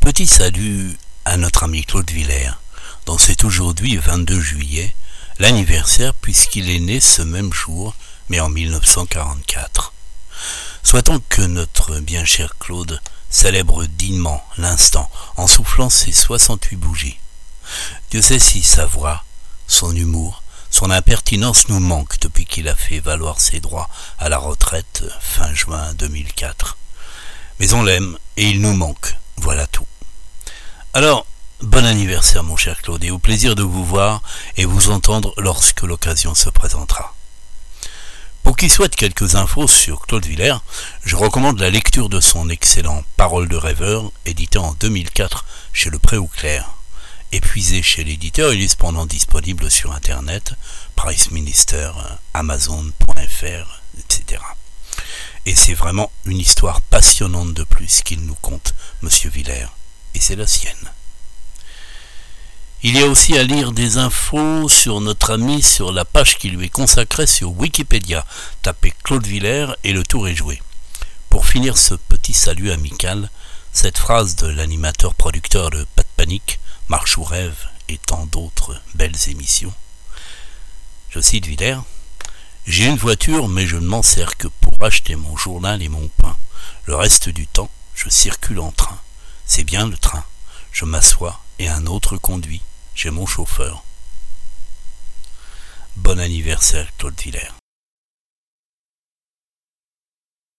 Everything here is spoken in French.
Petit salut à notre ami Claude Villers, dont c'est aujourd'hui 22 juillet, l'anniversaire puisqu'il est né ce même jour, mais en 1944. Souhaitons que notre bien cher Claude célèbre dignement l'instant en soufflant ses 68 bougies. Dieu sait si sa voix, son humour, son impertinence nous manquent depuis qu'il a fait valoir ses droits à la retraite fin juin 2004. Mais on l'aime et il nous manque, voilà tout. Alors, bon anniversaire mon cher Claude et au plaisir de vous voir et vous entendre lorsque l'occasion se présentera. Pour qui souhaite quelques infos sur Claude Villers, je recommande la lecture de son excellent Parole de rêveur, édité en 2004 chez Le Pré. Épuisé chez l'éditeur, il est cependant disponible sur Internet, Price Minister, Amazon.fr, etc. Et c'est vraiment une histoire passionnante de plus qu'il nous conte, Monsieur Villers, et c'est la sienne. Il y a aussi à lire des infos sur notre ami sur la page qui lui est consacrée sur Wikipédia. Tapez Claude Villers et le tour est joué. Pour finir ce petit salut amical, cette phrase de l'animateur producteur de Pas de panique, Marche ou rêve et tant d'autres belles émissions. Je cite Villers. J'ai une voiture, mais je ne m'en sers que pour acheter mon journal et mon pain. Le reste du temps, je circule en train. C'est bien le train. Je m'assois et un autre conduit. J'ai mon chauffeur. Bon anniversaire, Claude.